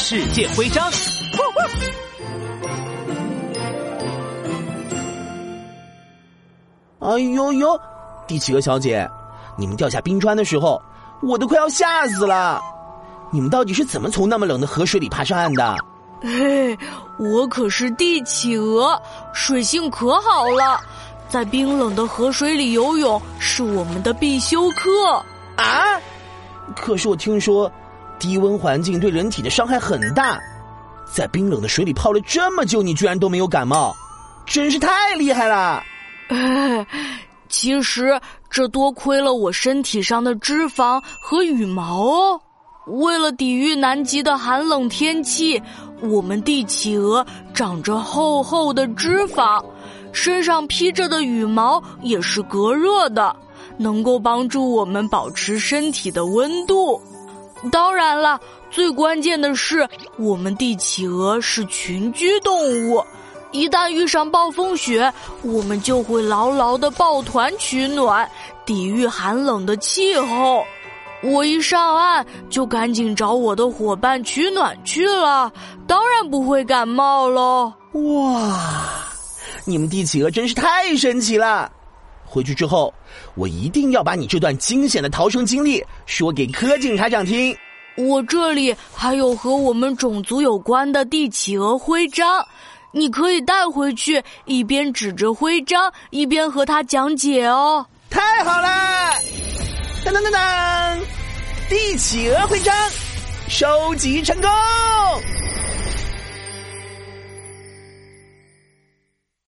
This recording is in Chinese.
世界徽章。哎呦呦，帝企鹅小姐，你们掉下冰川的时候，我都快要吓死了。你们到底是怎么从那么冷的河水里爬上岸的？嘿，我可是帝企鹅，水性可好了，在冰冷的河水里游泳是我们的必修课啊。可是我听说，低温环境对人体的伤害很大，在冰冷的水里泡了这么久，你居然都没有感冒，真是太厉害了。其实这多亏了我身体上的脂肪和羽毛哦。为了抵御南极的寒冷天气，我们帝企鹅长着厚厚的脂肪，身上披着的羽毛也是隔热的，能够帮助我们保持身体的温度。当然了，最关键的是，我们帝企鹅是群居动物。一旦遇上暴风雪，我们就会牢牢的抱团取暖，抵御寒冷的气候。我一上岸就赶紧找我的伙伴取暖去了，当然不会感冒喽。哇，你们帝企鹅真是太神奇了！回去之后，我一定要把你这段惊险的逃生经历说给柯警察长听。我这里还有和我们种族有关的帝企鹅徽章。你可以带回去，一边指着徽章，一边和他讲解哦。太好了！当当当当，帝企鹅徽章收集成功。